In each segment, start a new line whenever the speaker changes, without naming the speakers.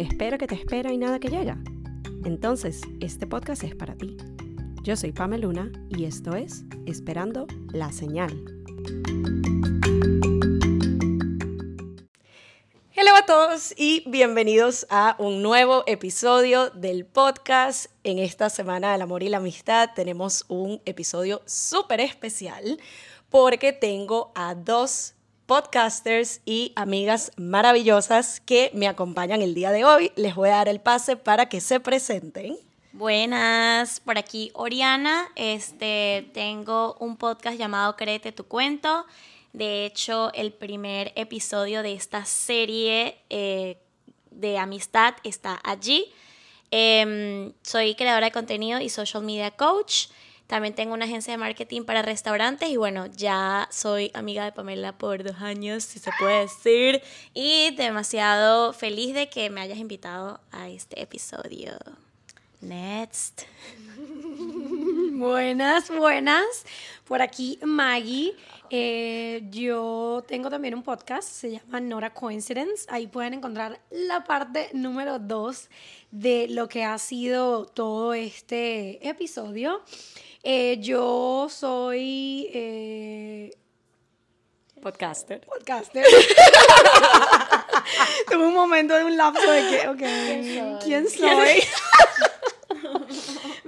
espera que te espera y nada que llega. Entonces, este podcast es para ti. Yo soy Pameluna y esto es Esperando la Señal. Hola a todos y bienvenidos a un nuevo episodio del podcast. En esta semana del amor y la amistad tenemos un episodio súper especial porque tengo a dos podcasters y amigas maravillosas que me acompañan el día de hoy. Les voy a dar el pase para que se presenten.
Buenas, por aquí Oriana. Este, tengo un podcast llamado Créete tu cuento. De hecho, el primer episodio de esta serie eh, de amistad está allí. Em, soy creadora de contenido y social media coach. También tengo una agencia de marketing para restaurantes y bueno, ya soy amiga de Pamela por dos años, si se puede decir. Y demasiado feliz de que me hayas invitado a este episodio. Next.
Buenas, buenas. Por aquí Maggie. Eh, yo tengo también un podcast, se llama Nora Coincidence. Ahí pueden encontrar la parte número dos de lo que ha sido todo este episodio. Eh, yo soy eh,
Podcaster.
podcaster. Tuve un momento de un lapso de que, ok, ¿quién soy?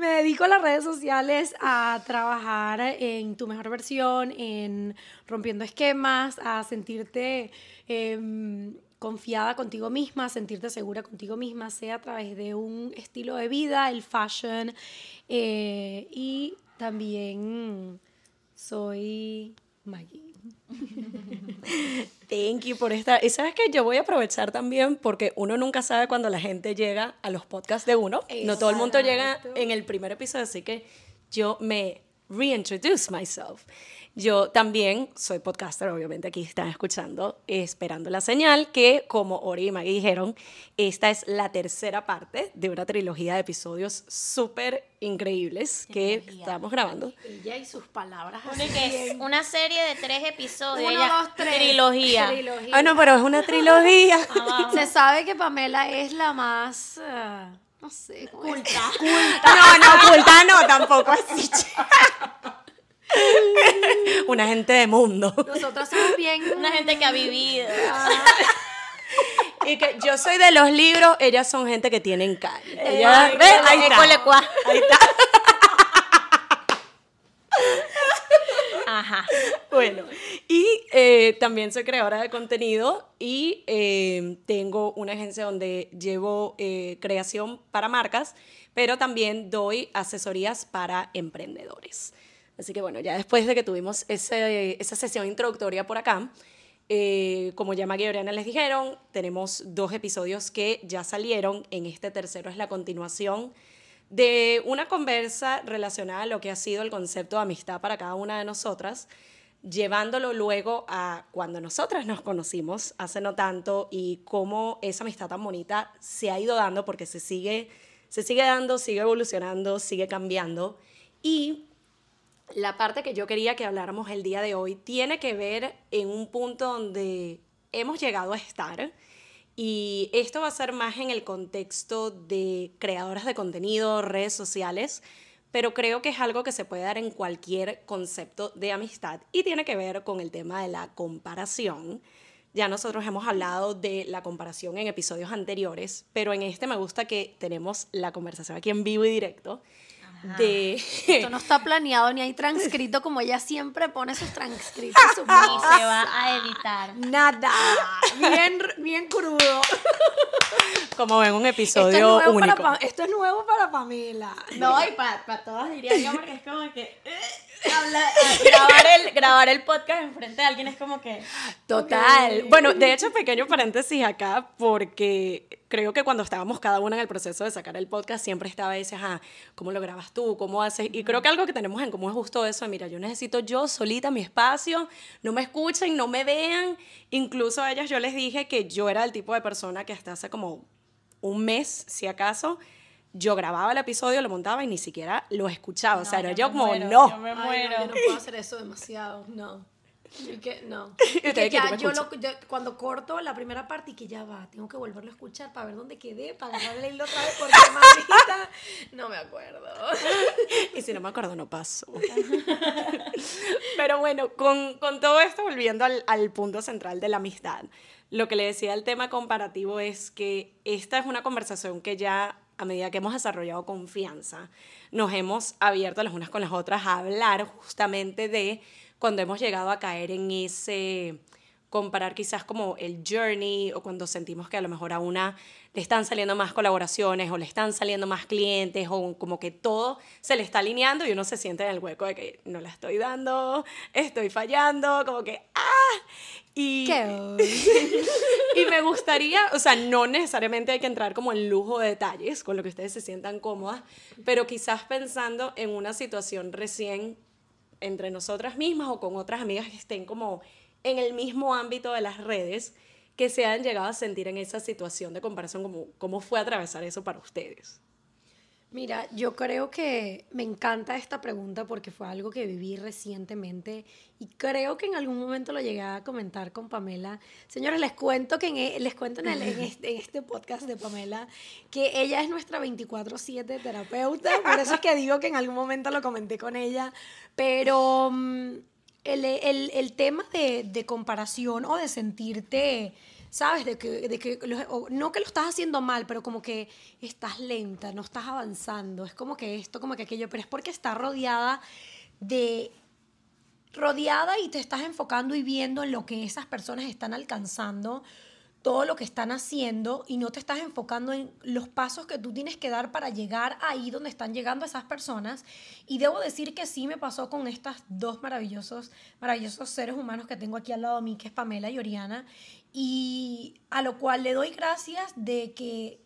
Me dedico a las redes sociales a trabajar en tu mejor versión, en rompiendo esquemas, a sentirte em, confiada contigo misma, sentirte segura contigo misma, sea a través de un estilo de vida, el fashion, eh, y también soy Maggie.
Thank you por esta. Y sabes que yo voy a aprovechar también porque uno nunca sabe cuando la gente llega a los podcasts de uno. No todo el mundo llega en el primer episodio, así que yo me reintroduce myself. Yo también soy podcaster, obviamente aquí están escuchando Esperando la Señal, que como Ori y Maggie dijeron, esta es la tercera parte de una trilogía de episodios súper increíbles que estamos grabando.
Ella y sus palabras.
Una, que- una serie de tres episodios.
Uno,
ella-
dos, tres.
Trilogía.
Trilogía.
Ah, no, pero es una trilogía.
Se sabe que Pamela es la más, ah, no sé, culta.
No, no, oculta no, tampoco así. Una gente de mundo.
Nosotros somos bien...
Una gente que ha vivido.
Y que yo soy de los libros, ellas son gente que tienen calle. Ellas,
Ay,
¿ves? Ahí está. Ahí está.
Ajá.
Bueno, y eh, también soy creadora de contenido y eh, tengo una agencia donde llevo eh, creación para marcas, pero también doy asesorías para emprendedores. Así que bueno, ya después de que tuvimos esa sesión introductoria por acá, como ya Maggie y Oriana les dijeron, tenemos dos episodios que ya salieron. En este tercero es la continuación de una conversa relacionada a lo que ha sido el concepto de amistad para cada una de nosotras, llevándolo luego a cuando nosotras nos conocimos hace no tanto y cómo esa amistad tan bonita se ha ido dando porque se sigue, se sigue dando, sigue evolucionando, sigue cambiando. Y la parte que yo quería que habláramos el día de hoy tiene que ver en un punto donde hemos llegado a estar y esto va a ser más en el contexto de creadoras de contenido, redes sociales, pero creo que es algo que se puede dar en cualquier concepto de amistad y tiene que ver con el tema de la comparación. Ya nosotros hemos hablado de la comparación en episodios anteriores, pero en este me gusta que tenemos la conversación aquí en vivo y directo de
Esto no está planeado ni hay transcrito como ella siempre pone sus transcritos. voz.
se va a editar.
Nada. Bien, bien crudo.
como ven un
Esto es,
episodio
nuevo para
único.
Pa- esto es nuevo para Pamela.
No, y para todas diría yo, porque es como que. eh, habla- ah, grabar, el, grabar el podcast enfrente de alguien es como que.
Total. Bueno, de hecho, pequeño paréntesis acá, porque creo que cuando estábamos cada una en el proceso de sacar el podcast, siempre estaba ese, ajá, ¿cómo lo grabas tú? ¿Cómo haces? Y creo que algo que tenemos en común es justo eso, de, mira, yo necesito yo solita mi espacio, no me escuchen, no me vean. Incluso a ellas yo les dije que yo era el tipo de persona que hasta hace como un mes, si acaso, yo grababa el episodio, lo montaba y ni siquiera lo escuchaba. o sea, era yo,
me
como,
muero,
no.
Yo me
Ay, no,
muero.
yo no puedo hacer eso demasiado, no. Y que no.
Y
que ya,
no me
yo lo- yo- cuando corto la primera parte y que ya va, tengo que volverlo a escuchar para ver dónde quedé, para agarrarle el hilo otra vez, porque mamita, no me acuerdo.
Y si no me acuerdo, no pasó. Pero bueno, con, con todo esto, volviendo al, al punto central de la amistad, lo que le decía el tema comparativo es que esta es una conversación que ya, a medida que hemos desarrollado confianza, nos hemos abierto las unas con las otras a hablar justamente de cuando hemos llegado a caer en ese comparar quizás como el journey o cuando sentimos que a lo mejor a una le están saliendo más colaboraciones o le están saliendo más clientes o como que todo se le está alineando y uno se siente en el hueco de que no la estoy dando, estoy fallando, como que ¡ah! Y, y me gustaría, o sea, no necesariamente hay que entrar como en lujo de detalles con lo que ustedes se sientan cómodas, pero quizás pensando en una situación recién entre nosotras mismas o con otras amigas que estén como en el mismo ámbito de las redes, que se hayan llegado a sentir en esa situación de comparación, como, ¿cómo fue atravesar eso para ustedes?
Mira, yo creo que me encanta esta pregunta porque fue algo que viví recientemente y creo que en algún momento lo llegué a comentar con Pamela. Señores, les cuento que en, e- les cuento en, el- en este, en este podcast de Pamela que ella es nuestra 24/7 terapeuta, por eso es que digo que en algún momento lo comenté con ella, pero mm, el, el- el tema de, de comparación o de sentirte ¿sabes? De que, de que no que lo estás haciendo mal, pero como que estás lenta, no estás avanzando, es como que esto, como que aquello, pero es porque está rodeada de rodeada y te estás enfocando y viendo en lo que esas personas están alcanzando, todo lo que están haciendo y no te estás enfocando en los pasos que tú tienes que dar para llegar ahí donde están llegando esas personas. Y debo decir que sí me pasó con estas dos maravillosos, maravillosos seres humanos que tengo aquí al lado de mí, que es Pamela y Oriana, y a lo cual le doy gracias de que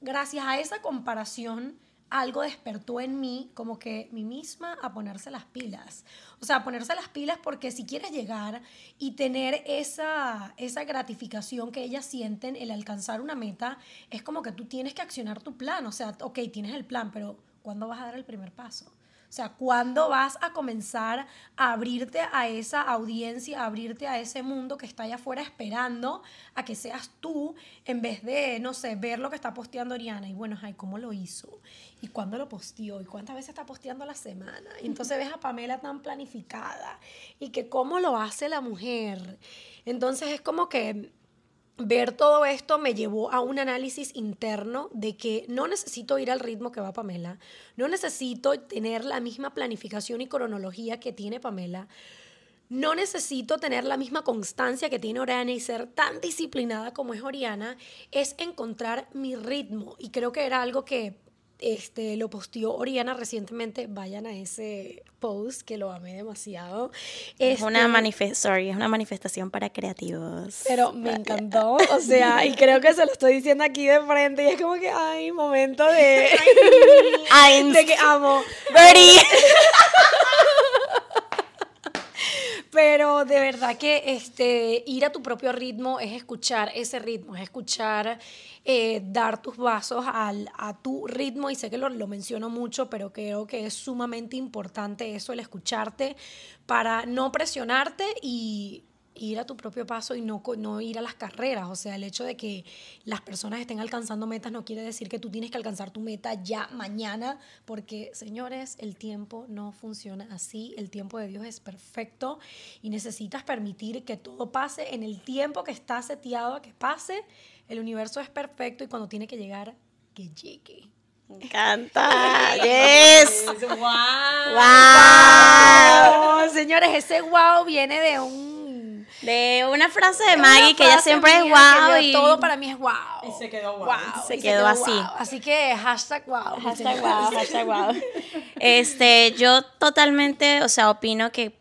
gracias a esa comparación algo despertó en mí como que mí misma a ponerse las pilas. O sea, a ponerse las pilas porque si quieres llegar y tener esa, esa gratificación que ellas sienten, el alcanzar una meta, es como que tú tienes que accionar tu plan. O sea, ok, tienes el plan, pero ¿cuándo vas a dar el primer paso? O sea, ¿cuándo vas a comenzar a abrirte a esa audiencia, a abrirte a ese mundo que está allá afuera esperando a que seas tú en vez de, no sé, ver lo que está posteando Oriana? Y bueno, ay, ¿cómo lo hizo? ¿Y cuándo lo posteó? ¿Y cuántas veces está posteando la semana? Y entonces ves a Pamela tan planificada. Y que cómo lo hace la mujer. Entonces es como que ver todo esto me llevó a un análisis interno de que no necesito ir al ritmo que va Pamela, no necesito tener la misma planificación y cronología que tiene Pamela, no necesito tener la misma constancia que tiene Oriana y ser tan disciplinada como es Oriana, es encontrar mi ritmo. Y creo que era algo que este, lo posteó Oriana recientemente. Vayan a ese post que lo amé demasiado.
Es una,
Este,
sorry, es una manifestación para creativos.
pero me encantó, o sea, y creo que se lo estoy diciendo aquí de frente y es como que, ay, momento de,
Ay,
de que amo.
Birdie.
Pero de verdad que este, ir a tu propio ritmo es escuchar ese ritmo, es escuchar, eh, dar tus vasos al, a tu ritmo. Y sé que lo, lo menciono mucho, pero creo que es sumamente importante eso, el escucharte para no presionarte y ir a tu propio paso y no, no ir a las carreras. O sea, el hecho de que las personas estén alcanzando metas no quiere decir que tú tienes que alcanzar tu meta ya mañana, porque señores, el tiempo no funciona así. El tiempo de Dios es perfecto y necesitas permitir que todo pase en el tiempo que está seteado a que pase. El universo es perfecto y cuando tiene que llegar, que llegue.
Me encanta. Yes.
¡Wow!
Wow.
Oh, señores, ese wow viene de un
De una frase de Maggie que ella siempre es wow y
todo para mí es wow.
Y se quedó wow.
Se quedó así.
wow. Así que hashtag wow.
Hashtag wow, hashtag wow. Este, yo totalmente, o sea, opino que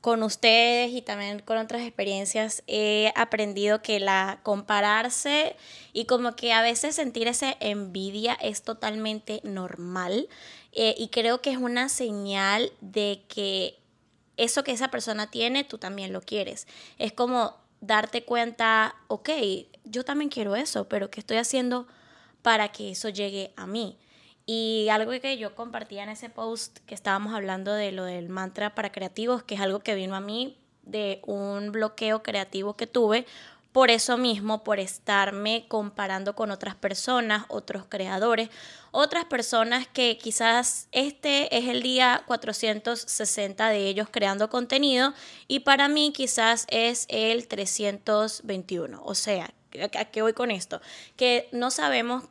con ustedes y también con otras experiencias he aprendido que la compararse y como que a veces sentir esa envidia es totalmente normal eh, y creo que es una señal de que eso que esa persona tiene, tú también lo quieres. Es como darte cuenta, ok, yo también quiero eso, pero ¿qué estoy haciendo para que eso llegue a mí? Y algo que yo compartía en ese post que estábamos hablando de lo del mantra para creativos, que es algo que vino a mí de un bloqueo creativo que tuve por eso mismo, por estarme comparando con otras personas, otros creadores, otras personas que quizás este es el día 460 de ellos creando contenido y para mí quizás es el 321. O sea, ¿a qué voy con esto? Que no sabemos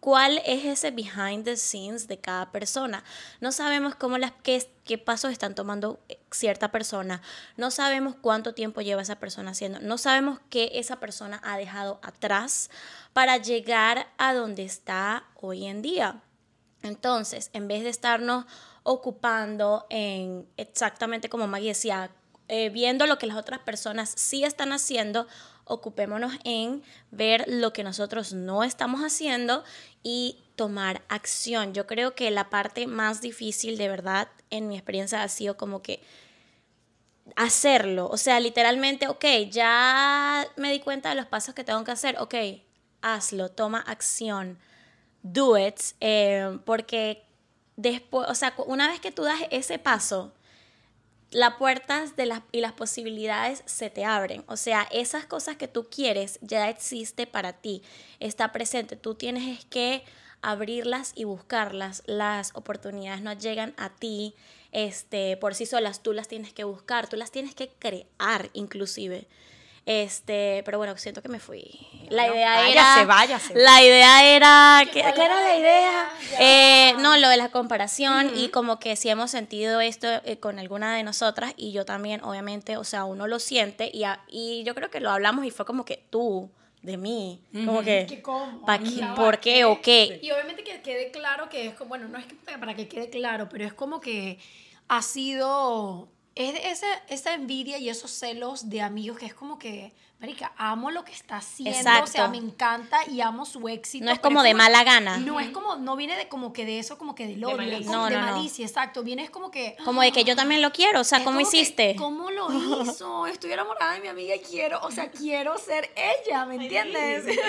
cuál es ese behind the scenes de cada persona. No sabemos cómo las, qué, qué pasos están tomando eh, cierta persona. No sabemos cuánto tiempo lleva esa persona haciendo. No sabemos qué esa persona ha dejado atrás para llegar a donde está hoy en día. Entonces, en vez de estarnos ocupando en exactamente como Maggie decía, eh, viendo lo que las otras personas sí están haciendo, ocupémonos en ver lo que nosotros no estamos haciendo y tomar acción. Yo creo que la parte más difícil de verdad en mi experiencia ha sido como que hacerlo. O sea, literalmente, ok, ya me di cuenta de los pasos que tengo que hacer, ok, hazlo, toma acción, do it, eh, porque después, o sea, una vez que tú das ese paso, las puertas de las, y las posibilidades se te abren. O sea, esas cosas que tú quieres ya existe para ti, está presente. Tú tienes que abrirlas y buscarlas. Las oportunidades no llegan a ti este, por sí solas, tú las tienes que buscar, tú las tienes que crear inclusive. Este, pero bueno, siento que me fui. La idea era.
Váyase.
La idea era. ¿Qué, era la idea? Eh, no, lo de la comparación y como que si hemos sentido esto eh, con alguna de nosotras y yo también, obviamente, o sea, uno lo siente y, y yo creo que lo hablamos y fue como que tú de mí. Como que.
cómo?
¿Por qué o qué?
Y obviamente que quede claro que es como. Bueno, no es que para que quede claro, pero es como que ha sido es esa, esa envidia y esos celos de amigos que es como que, marica, amo lo que está haciendo, o sea, me encanta y amo su éxito.
No es como de mala gana.
No es como, no viene de como que de eso, como que del odio, de, como de malicia, exacto. Viene es como que...
Como de que yo también lo quiero, o sea, ¿cómo hiciste?
¿Cómo lo hizo? Estoy enamorada de mi amiga y quiero, o sea, quiero ser ella, ¿me entiendes?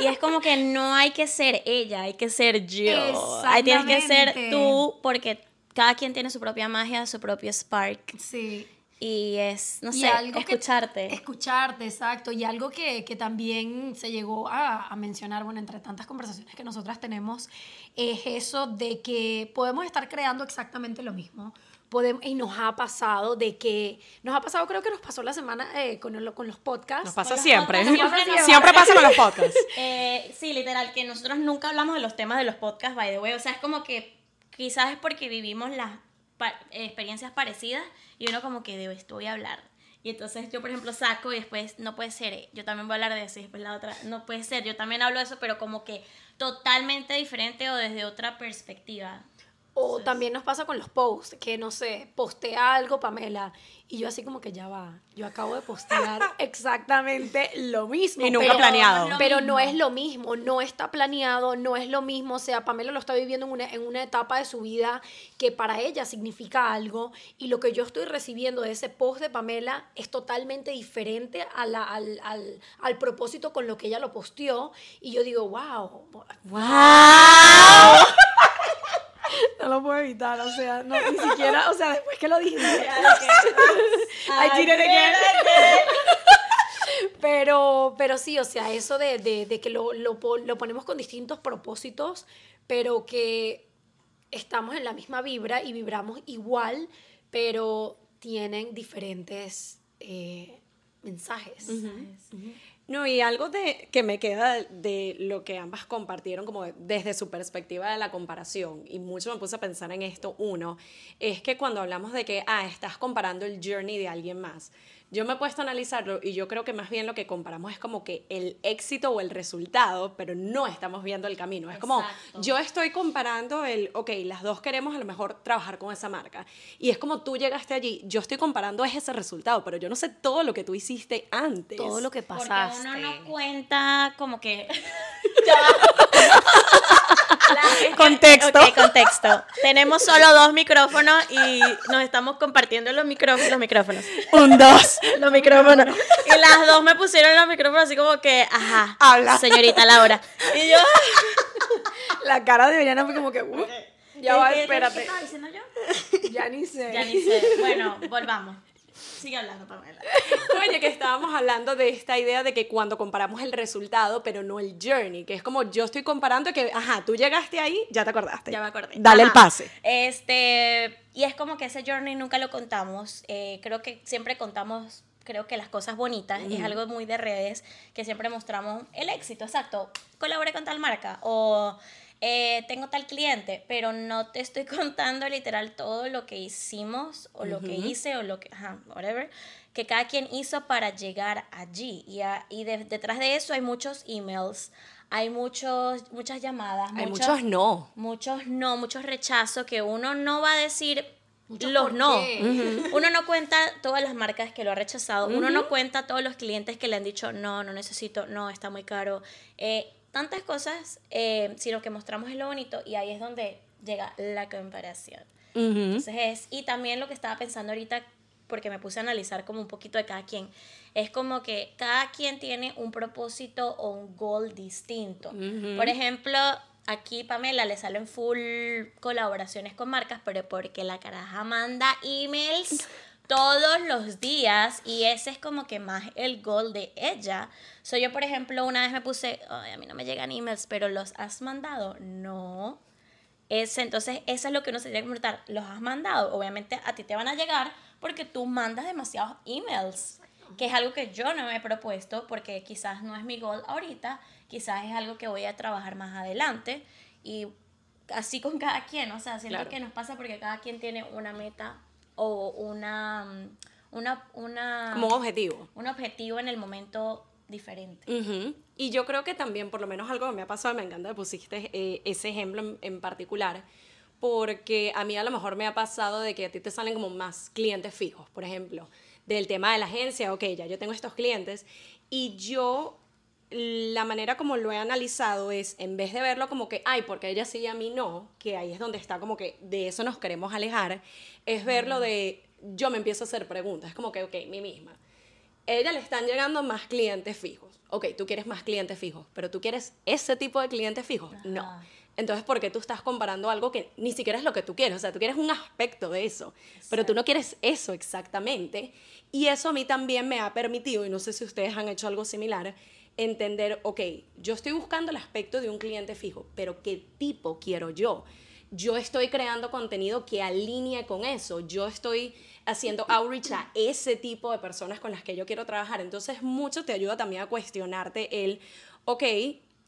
Y es como que no hay que ser ella, hay que ser yo. Ahí tienes que ser tú porque cada quien tiene su propia magia, su propio spark.
Sí.
Y es, no sé, escucharte.
escucharte, exacto. Y algo que, que también se llegó a, a, mencionar, bueno, entre tantas conversaciones que nosotras tenemos, es eso de que podemos estar creando exactamente lo mismo. Podemos, y nos ha pasado de que, nos ha pasado, creo que nos pasó la semana eh, con, con los podcasts.
Nos pasa siempre. siempre, pasa con los podcasts.
Eh, sí, literal, que nosotros nunca hablamos de los temas de los podcasts, by the way. O sea, es como que quizás es porque vivimos las experiencias parecidas y uno como que de esto voy a hablar. Y entonces yo, por ejemplo, saco y después, no puede ser, yo también voy a hablar de eso y después la otra, no puede ser, yo también hablo de eso, pero como que totalmente diferente o desde otra perspectiva.
O también nos pasa con los posts, que no sé, postea algo, Pamela, y yo así como que ya va, yo acabo de postear exactamente lo mismo.
Y nunca planeado.
pero no es lo mismo, no está planeado, no es lo mismo. O sea, Pamela lo está viviendo en una, en una etapa de su vida que para ella significa algo, y lo que yo estoy recibiendo de ese post de Pamela es totalmente diferente a la, al, al, al propósito con lo que ella lo posteó, y yo digo, wow.
¡Wow!
No lo puedo evitar, o sea, no, ni siquiera, o sea, después que lo dije. pero, pero sí, o sea, eso de, de, de que lo, lo, lo, ponemos con distintos propósitos, pero que estamos en la misma vibra y vibramos igual, pero tienen diferentes eh, mensajes.
No, y algo de, que me queda de lo que ambas compartieron como desde su perspectiva de la comparación, y mucho me puse a pensar en esto, uno, es que cuando hablamos de que, ah, estás comparando el journey de alguien más, yo me he puesto a analizarlo y yo creo que más bien lo que comparamos es como que el éxito o el resultado, pero no estamos viendo el camino. Es como, yo estoy comparando el, ok, las dos queremos a lo mejor trabajar con esa marca. Y es como tú llegaste allí, yo estoy comparando ese resultado, pero yo no sé todo lo que tú hiciste antes.
Todo lo que pasaste. Porque uno no cuenta como que...
contexto.
contexto. Tenemos solo dos micrófonos y nos estamos compartiendo los, micrófonos, los micrófonos.
Un, dos.
Los micrófonos. Y las dos me pusieron los micrófonos así como que, ajá.
Habla.
Señorita Laura. Y yo.
La cara de Veriana fue como que, uh, ya va, espérate.
¿Qué estaba diciendo yo?
Ya ni sé.
Ya ni sé. Bueno, volvamos. Sigue hablando, Pamela.
Oye, que estábamos hablando de esta idea de que cuando comparamos el resultado, pero no el journey, que es como yo estoy comparando que, ajá, tú llegaste ahí, ya te acordaste.
Ya me acordé.
Dale el pase.
Este, y es como que ese journey nunca lo contamos. Eh, creo que siempre contamos, creo que las cosas bonitas. Es algo muy de redes que siempre mostramos el éxito, exacto. Colaboré con tal marca o eh, tengo tal cliente, pero no te estoy contando literal todo lo que hicimos o lo que hice o lo que, ajá, whatever, que cada quien hizo para llegar allí. Y, a- y de- detrás de eso hay muchos emails, hay muchos, muchas llamadas,
Hay
muchos-
muchos no.
Muchos no, muchos rechazos que uno no va a decir los no. Uno no cuenta todas las marcas que lo ha rechazado. Uno no cuenta todos los clientes que le han dicho no, no necesito, no, está muy caro. Eh, tantas cosas, eh, sino que mostramos es lo bonito y ahí es donde llega la comparación. Entonces es, y también lo que estaba pensando ahorita, porque me puse a analizar como un poquito de cada quien, es como que cada quien tiene un propósito o un goal distinto. Por ejemplo, aquí Pamela le salen full colaboraciones con marcas, pero porque la caraja manda emails todos los días y ese es como que más el goal de ella. Soy yo, por ejemplo, una vez me puse, Ay, a mí no me llegan emails, pero los has mandado. No. Ese, entonces, eso es lo que uno se tiene que preguntar. ¿Los has mandado? Obviamente a ti te van a llegar porque tú mandas demasiados emails, que es algo que yo no me he propuesto porque quizás no es mi goal ahorita, quizás es algo que voy a trabajar más adelante y así con cada quien, o sea, siento
Claro.
que nos pasa porque cada quien tiene una meta o una, mm, una, una,
Como un objetivo.
un objetivo en el momento diferente.
Y yo creo que también, por lo menos algo que me ha pasado, me encanta que pusiste eh, ese ejemplo en, en particular, porque a mí a lo mejor me ha pasado de que a ti te salen como más clientes fijos, por ejemplo, del tema de la agencia, ok, ya yo tengo estos clientes, y yo la manera como lo he analizado es, en vez de verlo como que, ay, porque ella sí y a mí no, que ahí es donde está como que de eso nos queremos alejar, es verlo de, yo me empiezo a hacer preguntas, es como que, ok, mí misma ella le están llegando más clientes fijos. Ok, tú quieres más clientes fijos, pero tú quieres ese tipo de clientes fijos. No. Entonces, ¿por qué tú estás comparando algo que ni siquiera es lo que tú quieres? O sea, tú quieres un aspecto de eso, pero tú no quieres eso exactamente. Y eso a mí también me ha permitido, y no sé si ustedes han hecho algo similar, entender, ok, yo estoy buscando el aspecto de un cliente fijo, pero ¿qué tipo quiero yo? Yo estoy creando contenido que alinee con eso. Yo estoy haciendo outreach a ese tipo de personas con las que yo quiero trabajar. Entonces, mucho te ayuda también a cuestionarte el, ok,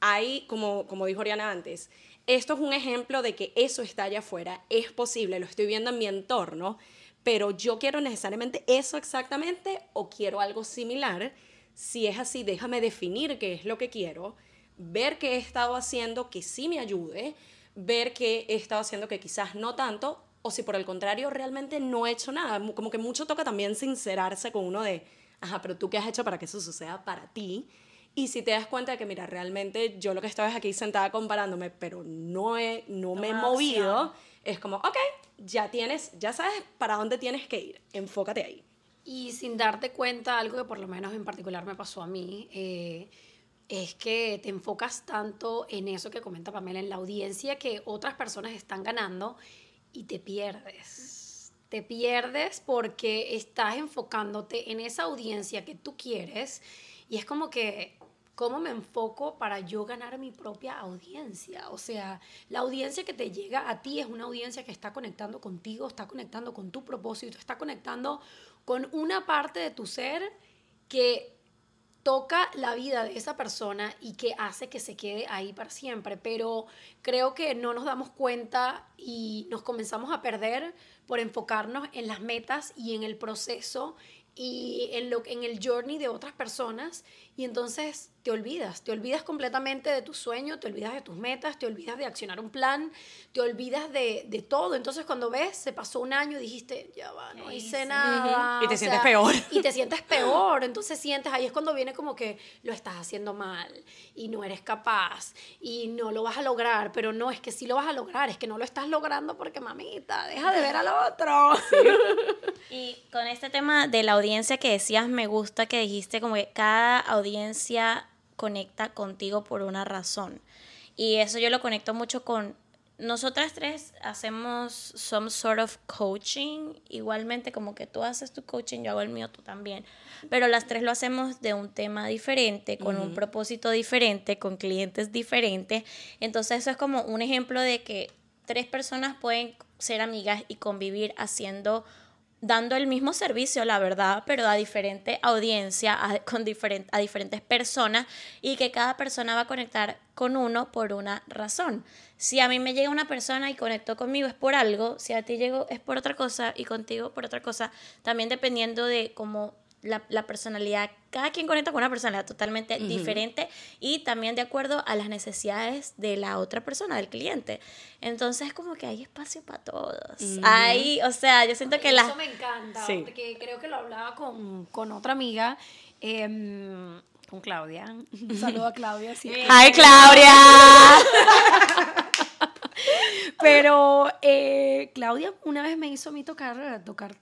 hay, como, como dijo Oriana antes, esto es un ejemplo de que eso está allá afuera, es posible, lo estoy viendo en mi entorno, pero yo quiero necesariamente eso exactamente o quiero algo similar. Si es así, déjame definir qué es lo que quiero, ver qué he estado haciendo que sí me ayude, ver qué he estado haciendo que quizás no tanto, o si por el contrario realmente no he hecho nada. Como que mucho toca también sincerarse con uno de, ajá, pero tú qué has hecho para que eso suceda para ti. Y si te das cuenta de que, mira, realmente yo lo que estaba es aquí sentada comparándome, pero no, he, no me he movido,
acción.
es como, ok, ya tienes, ya sabes para dónde tienes que ir, enfócate ahí.
Y sin darte cuenta, algo que por lo menos en particular me pasó a mí, eh, es que te enfocas tanto en eso que comenta Pamela, en la audiencia que otras personas están ganando y te pierdes. Te pierdes porque estás enfocándote en esa audiencia que tú quieres y es como que, ¿cómo me enfoco para yo ganar mi propia audiencia? O sea, la audiencia que te llega a ti es una audiencia que está conectando contigo, está conectando con tu propósito, está conectando con una parte de tu ser que toca la vida de esa persona y que hace que se quede ahí para siempre. Pero creo que no nos damos cuenta y nos comenzamos a perder por enfocarnos en las metas y en el proceso y en, lo, en el journey de otras personas y entonces te olvidas, te olvidas completamente de tu sueño, te olvidas de tus metas, te olvidas de accionar un plan, te olvidas de, de todo. Entonces cuando ves, se pasó un año y dijiste, ya va, no hice
sí.
nada.
Y te
o
sientes
sea,
peor.
y te sientes peor, entonces sientes, ahí es cuando viene como que lo estás haciendo mal y no eres capaz y no lo vas a lograr, pero no, es que sí lo vas a lograr, es que no lo estás logrando porque mamita, deja de ver al otro.
Y con este tema de la audiencia que decías, me gusta que dijiste como que cada audiencia conecta contigo por una razón. Y eso yo lo conecto mucho con nosotras tres hacemos some sort of coaching, igualmente como que tú haces tu coaching, yo hago el mío, tú también, pero las tres lo hacemos de un tema diferente, con un propósito diferente, con clientes diferentes, entonces eso es como un ejemplo de que tres personas pueden ser amigas y convivir haciendo dando el mismo servicio, la verdad, pero a diferente audiencia, a, con a diferentes personas y que cada persona va a conectar con uno por una razón. Si a mí me llega una persona y conectó conmigo es por algo, si a ti llegó es por otra cosa y contigo por otra cosa, también dependiendo de cómo la, la, personalidad, cada quien conecta con una personalidad totalmente diferente y también de acuerdo a las necesidades de la otra persona, del cliente. Entonces, como que hay espacio para todos. Ahí, o sea, yo siento que
Eso
la...
me encanta, porque creo que lo hablaba con, con otra amiga, em, con Claudia. Un saludo a Claudia. Sí.
¡Hi, Claudia!
Pero eh, Claudia una vez me hizo a mí tocar, tocar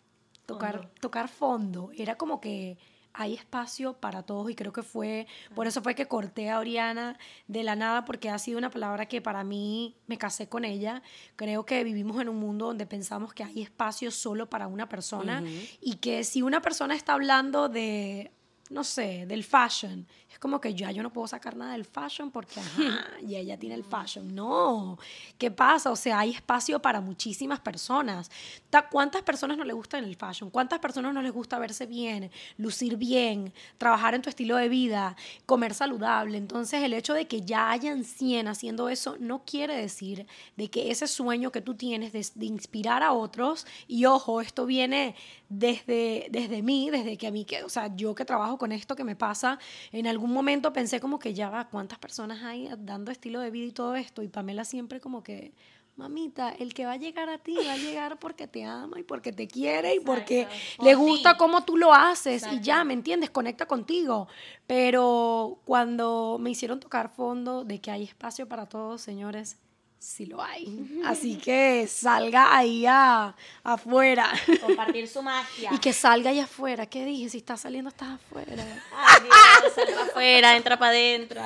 tocar, tocar fondo. Era como que hay espacio para todos y creo que fue, por eso fue que corté a Oriana de la nada porque ha sido una palabra que para mí me casé con ella. Creo que vivimos en un mundo donde pensamos que hay espacio solo para una persona y que si una persona está hablando de no sé, del fashion. Es como que ya yo no puedo sacar nada del fashion porque, ajá, y ella tiene el fashion. No, ¿qué pasa? O sea, hay espacio para muchísimas personas. ¿Cuántas personas no les gusta el fashion? ¿Cuántas personas no les gusta verse bien, lucir bien, trabajar en tu estilo de vida, comer saludable? Entonces, el hecho de que ya hayan 100 haciendo eso no quiere decir de que ese sueño que tú tienes de, de inspirar a otros, y ojo, esto viene desde, desde mí, desde que a mí, que, o sea, yo que trabajo con esto que me pasa, en algún momento pensé como que ya va, ¿cuántas personas hay dando estilo de vida y todo esto? Y Pamela siempre como que, mamita, el que va a llegar a ti va a llegar porque te ama y porque te quiere y porque le gusta cómo tú lo haces y ya, ¿me entiendes? Conecta contigo. Pero cuando me hicieron tocar fondo de que hay espacio para todos, señores, sí lo hay. Así que salga ahí afuera.
Compartir su magia.
Y que salga ahí afuera. ¿Qué dije? Si está saliendo, estás afuera.
Ay, Dios, salga afuera, entra para adentro.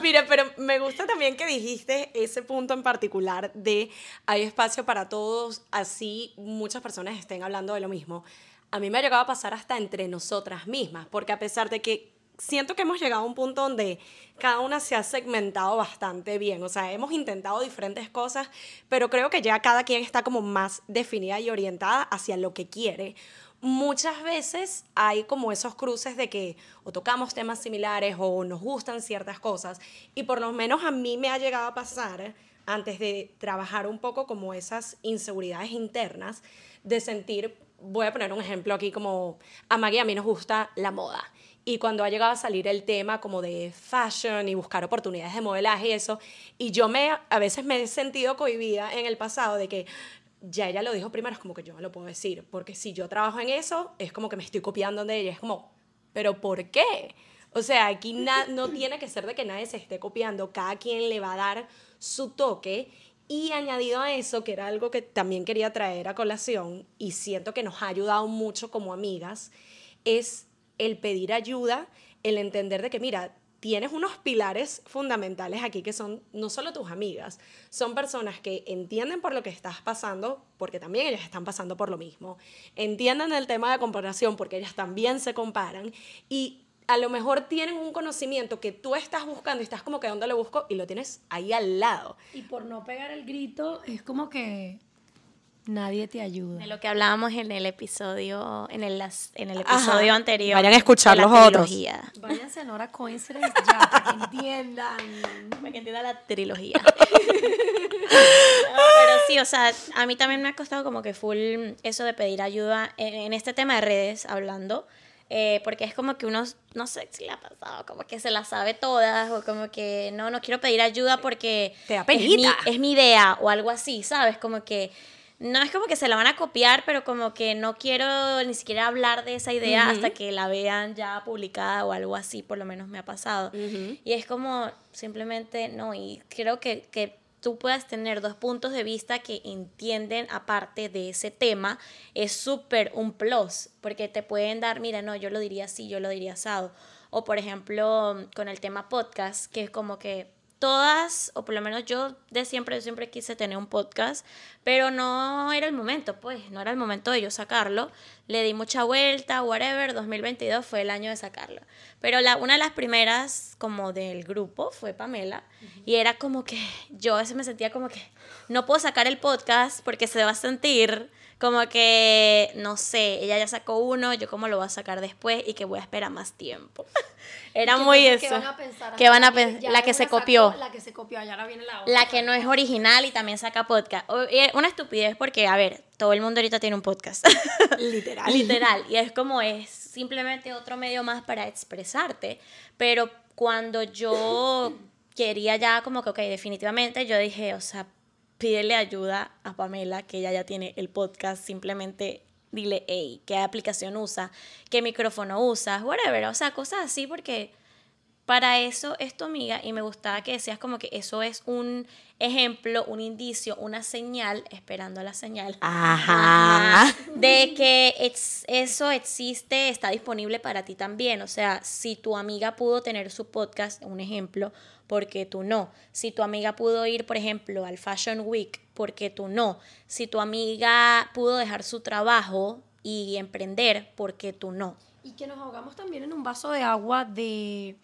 Mira, pero me gusta también que dijiste ese punto en particular de hay espacio para todos, así muchas personas estén hablando de lo mismo. A mí me ha llegado a pasar hasta entre nosotras mismas, porque a pesar de que siento que hemos llegado a un punto donde cada una se ha segmentado bastante bien. O sea, hemos intentado diferentes cosas, pero creo que ya cada quien está como más definida y orientada hacia lo que quiere. Muchas veces hay como esos cruces de que o tocamos temas similares o nos gustan ciertas cosas y por lo menos a mí me ha llegado a pasar antes de trabajar un poco como esas inseguridades internas de sentir, voy a poner un ejemplo aquí como a Maggie a mí nos gusta la moda y cuando ha llegado a salir el tema como de fashion y buscar oportunidades de modelaje y eso, y yo me, a veces me he sentido cohibida en el pasado de que ya ella lo dijo primero, es como que yo no lo puedo decir, porque si yo trabajo en eso, es como que me estoy copiando de ella, es como, pero ¿por qué? O sea, aquí no tiene que ser de que nadie se esté copiando, cada quien le va a dar su toque y añadido a eso, que era algo que también quería traer a colación y siento que nos ha ayudado mucho como amigas, es el pedir ayuda, el entender de que, mira, tienes unos pilares fundamentales aquí que son no solo tus amigas, son personas que entienden por lo que estás pasando, porque también ellas están pasando por lo mismo, entienden el tema de comparación porque ellas también se comparan y a lo mejor tienen un conocimiento que tú estás buscando y estás como que dónde lo busco y lo tienes ahí al lado.
Y por no pegar el grito, es como que Nadie te ayuda.
De lo que hablábamos en el episodio, en el, en el episodio anterior.
Vayan a escuchar los otros.
Váyanse a Nora Coincidence ya, para que entiendan.
Para que entiendan la trilogía. pero sí, o sea, a mí también me ha costado como que full eso de pedir ayuda en, este tema de redes, hablando. Eh, porque es como que uno, no sé si le ha pasado, como que se la sabe todas, o como que no, no quiero pedir ayuda porque
Te da
es, mi, es mi idea, o algo así, ¿sabes? Como que no es como que se la van a copiar, pero como que no quiero ni siquiera hablar de esa idea hasta que la vean ya publicada o algo así, por lo menos me ha pasado. Y es como simplemente, no, y creo que, que tú puedas tener dos puntos de vista que entienden aparte de ese tema, es súper un plus, porque te pueden dar, mira, no, yo lo diría así, yo lo diría asado. O por ejemplo, con el tema podcast, que es como que todas, o por lo menos yo de siempre, yo siempre quise tener un podcast, pero no era el momento, pues, no era el momento de yo sacarlo. Le di mucha vuelta, whatever, 2022 fue el año de sacarlo. Pero la, una de las primeras como del grupo fue Pamela, y era como que yo a veces me sentía como que no puedo sacar el podcast porque se va a sentir como que, no sé, ella ya sacó uno, yo cómo lo voy a sacar después y que voy a esperar más tiempo. Era muy eso.
¿Qué van a pensar?
La que se
sacó,
copió.
La que se copió, y ahora viene la otra.
La que no es original y también saca podcast. Una estupidez porque, a ver, todo el mundo ahorita tiene un podcast.
Literal.
Literal. Y es como es simplemente otro medio más para expresarte. Pero cuando yo quería ya como que, ok, definitivamente, yo dije, o sea, pídele ayuda a Pamela, que ella ya tiene el podcast, simplemente dile, hey, qué aplicación usa, qué micrófono usas, whatever. O sea, cosas así porque para eso es tu amiga y me gustaba que decías como que eso es un ejemplo, un indicio, una señal, esperando la señal.
Ajá.
De que eso existe, está disponible para ti también. O sea, si tu amiga pudo tener su podcast, un ejemplo, porque tú no. Si tu amiga pudo ir, por ejemplo, al Fashion Week, porque tú no. Si tu amiga pudo dejar su trabajo y emprender, porque tú no.
Y que nos ahogamos también en un vaso de agua de...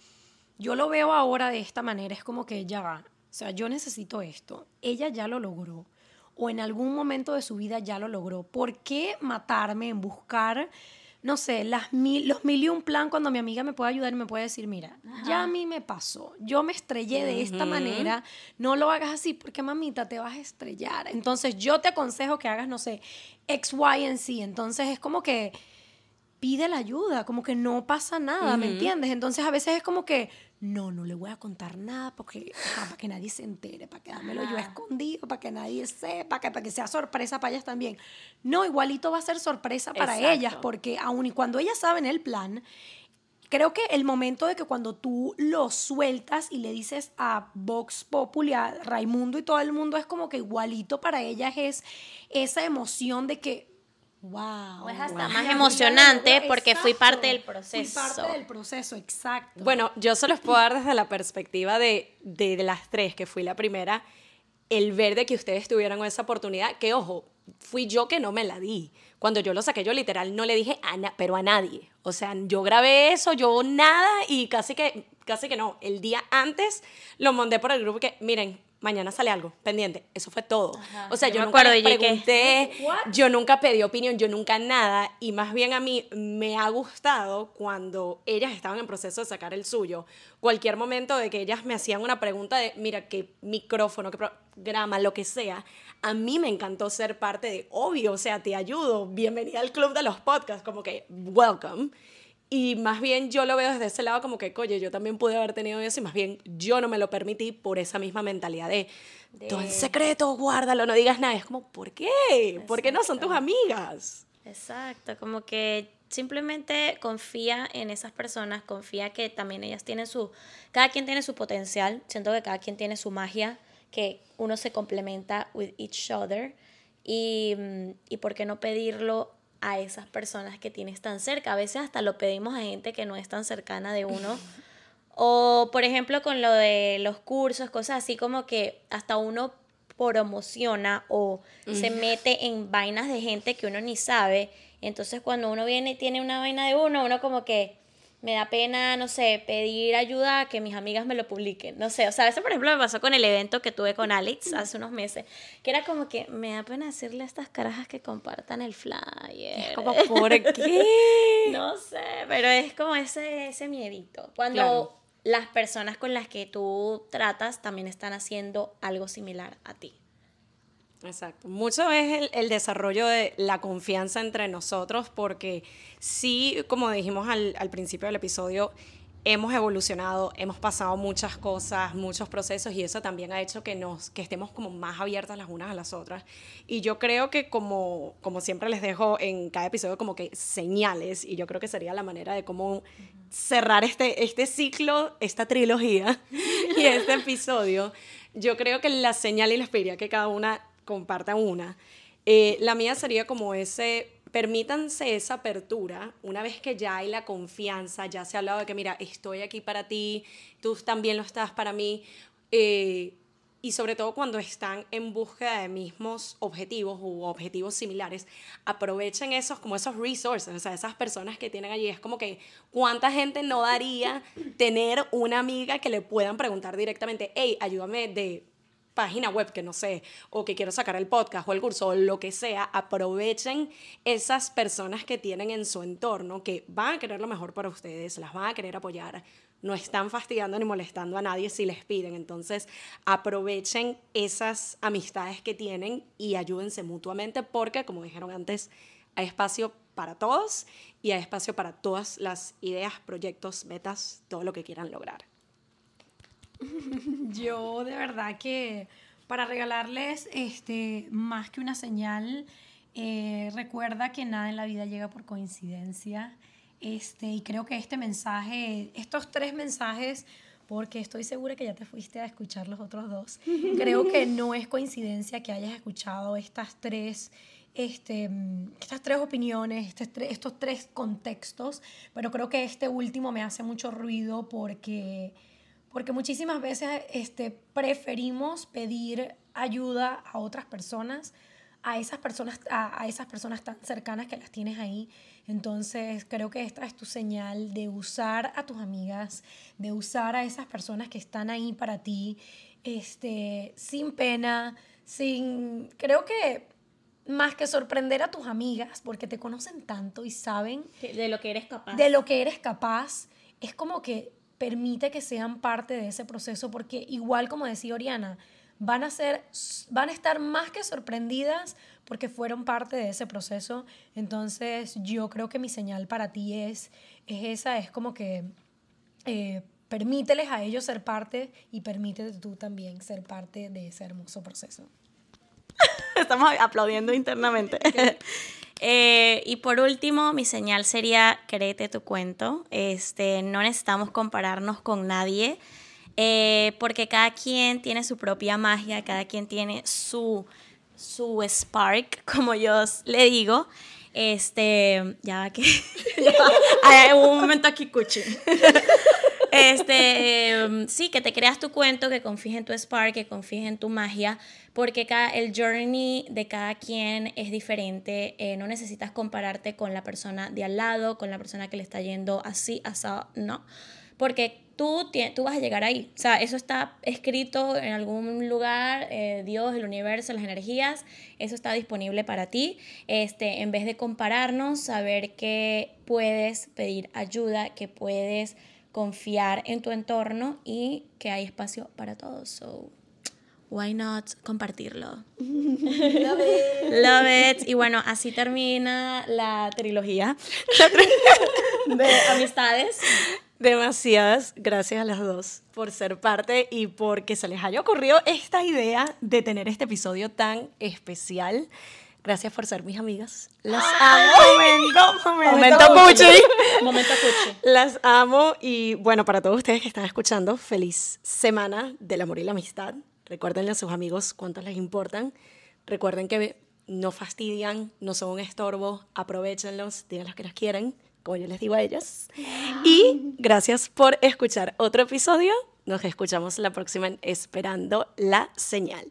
Yo lo veo ahora de esta manera, es como que ya va. O sea, yo necesito esto. Ella ya lo logró. O en algún momento de su vida ya lo logró. ¿Por qué matarme en buscar, no sé, las mil, los mil y un plan cuando mi amiga me puede ayudar y me puede decir, mira, ya a mí me pasó. Yo me estrellé de esta manera. No lo hagas así porque, mamita, te vas a estrellar. Entonces, yo te aconsejo que hagas, no sé, X, Y, and Z. Entonces, es como que pide la ayuda, como que no pasa nada, ¿me entiendes? Entonces a veces es como que, no, no le voy a contar nada porque, ajá, para que nadie se entere, para quedármelo yo
Ajá.
escondido, para que nadie sepa, que, para que sea sorpresa para ellas también. No, igualito va a ser sorpresa para
Exacto.
ellas, porque aun y cuando ellas saben el plan, creo que el momento de que cuando tú lo sueltas y le dices a Vox Populi, a Raimundo y todo el mundo, es como que igualito para ellas es esa emoción de que, wow.
Es hasta más emocionante
logró".
porque fui parte del
Fui
proceso.
parte del proceso, exacto.
Bueno, yo se los puedo dar desde la perspectiva de, de, de las tres, que fui la primera, el ver de que ustedes tuvieran esa oportunidad, que ojo, fui yo que no me la di. Cuando yo lo saqué, yo literal no le dije a na- pero a nadie. O sea, yo grabé eso, yo nada, y casi que, casi que no. El día antes lo mandé por el grupo que, miren, mañana sale algo, pendiente. Eso fue todo.
Ajá,
o sea,
yo
yo,
me
nunca
acuerdo,
les
que-
pregunté,
What?
yo nunca pedí opinión, yo nunca nada, y más bien a mí me ha gustado cuando ellas estaban en proceso de sacar el suyo, cualquier momento de que ellas me hacían una pregunta de, mira, qué micrófono, qué programa, lo que sea, a mí me encantó ser parte de, obvio, o sea, te ayudo, bienvenida al club de los podcasts, como que, welcome. Y más bien yo lo veo desde ese lado como que, oye, yo también pude haber tenido eso y más bien yo no me lo permití por esa misma mentalidad de, todo en secreto, guárdalo, no digas nada. Es como, ¿por qué? ¿Por qué no son tus amigas?
Exacto, como que simplemente confía en esas personas, confía que también ellas tienen su, cada quien tiene su potencial, siento que cada quien tiene su magia, que uno se complementa with each other y, y por qué no pedirlo a esas personas que tienes tan cerca, a veces hasta lo pedimos a gente que no es tan cercana de uno. O, por ejemplo, con lo de los cursos, cosas así como que hasta uno promociona o se mete en vainas de gente que uno ni sabe. Entonces, cuando uno viene y tiene una vaina de uno, uno como que me da pena, no sé, pedir ayuda a que mis amigas me lo publiquen. No sé, o sea, eso por ejemplo me pasó con el evento que tuve con Alex hace unos meses, que era como que me da pena decirle a estas carajas que compartan el flyer.
Como, ¿por qué?
No sé, pero es como ese, ese miedito. Cuando
Claro.
las personas con las que tú tratas también están haciendo algo similar a ti.
Exacto. Mucho es el, desarrollo de la confianza entre nosotros, porque sí, como dijimos al, al principio del episodio, hemos evolucionado, hemos pasado muchas cosas, muchos procesos, y eso también ha hecho que, nos, que estemos como más abiertas las unas a las otras. Y yo creo que como, como siempre les dejo en cada episodio como que señales, y yo creo que sería la manera de cómo cerrar este, este ciclo, esta trilogía y este episodio. Yo creo que la señal y les pediría que cada una compartan una. Eh, la mía sería como ese, permítanse esa apertura, una vez que ya hay la confianza, ya se ha hablado de que, mira, estoy aquí para ti, tú también lo estás para mí, eh, y sobre todo cuando están en búsqueda de mismos objetivos u objetivos similares, aprovechen esos como esos resources, o sea, esas personas que tienen allí. Es como que cuánta gente no daría tener una amiga que le puedan preguntar directamente, hey, ayúdame de página web que no sé, o que quiero sacar el podcast o el curso o lo que sea, aprovechen esas personas que tienen en su entorno, que van a querer lo mejor para ustedes, las van a querer apoyar, no están fastidiando ni molestando a nadie si les piden. Entonces, aprovechen esas amistades que tienen y ayúdense mutuamente porque, como dijeron antes, hay espacio para todos y hay espacio para todas las ideas, proyectos, metas, todo lo que quieran lograr.
Yo de verdad que para regalarles este, más que una señal, eh, recuerda que nada en la vida llega por coincidencia. Este, y creo que este mensaje, estos tres mensajes, porque estoy segura que ya te fuiste a escuchar los otros dos, creo que no es coincidencia que hayas escuchado estas tres, este, estas tres opiniones, este estos tres contextos, pero creo que este último me hace mucho ruido porque, porque muchísimas veces este, preferimos pedir ayuda a otras personas, a esas personas, a, a esas personas tan cercanas que las tienes ahí entonces creo que esta es tu señal de usar a tus amigas, de usar a esas personas que están ahí para ti, este, sin pena, sin... Creo que más que sorprender a tus amigas, porque te conocen tanto y saben...
De lo que eres capaz.
De lo que eres capaz, es como que permite que sean parte de ese proceso, porque igual como decía Oriana, van a, ser, van a estar más que sorprendidas porque fueron parte de ese proceso. Entonces yo creo que mi señal para ti es, es esa, es como que eh, permíteles a ellos ser parte y permítete tú también ser parte de ese hermoso proceso.
Estamos aplaudiendo internamente. Eh, y por último, mi señal sería créete tu cuento. Este, no necesitamos compararnos con nadie. Eh, porque cada quien tiene su propia magia, cada quien tiene su, su spark, como yo le digo. Este, ya va que. Hay un momento aquí, cuchi. Este, em, sí, que te creas tu cuento, que confíes en tu spark, que confíes en tu magia, porque cada, el journey de cada quien es diferente. Eh, no necesitas compararte con la persona de al lado, con la persona que le está yendo así, así, no. Porque tú, tú vas a llegar ahí. O sea, eso está escrito en algún lugar, eh, Dios, el universo, las energías, eso está disponible para ti. Este, en vez de compararnos, saber que puedes pedir ayuda, que puedes confiar en tu entorno y que hay espacio para todos. So, why not compartirlo? Love it. Love it. Y bueno, así termina la trilogía de amistades.
Demasiadas gracias a las dos por ser parte y porque se les haya ocurrido esta idea de tener este episodio tan especial. Gracias por ser mis amigas. Las amo. Momento, momento, momento cuchi. Momento cuchi. Las amo y bueno, para todos ustedes que están escuchando, feliz semana del amor y la amistad. Recuérdenle a sus amigos cuántos les importan. Recuerden que no fastidian, no son un estorbo, aprovechenlos, díganles que las quieren como yo les digo a ellas. Y gracias por escuchar otro episodio. Nos escuchamos la próxima en Esperando la Señal.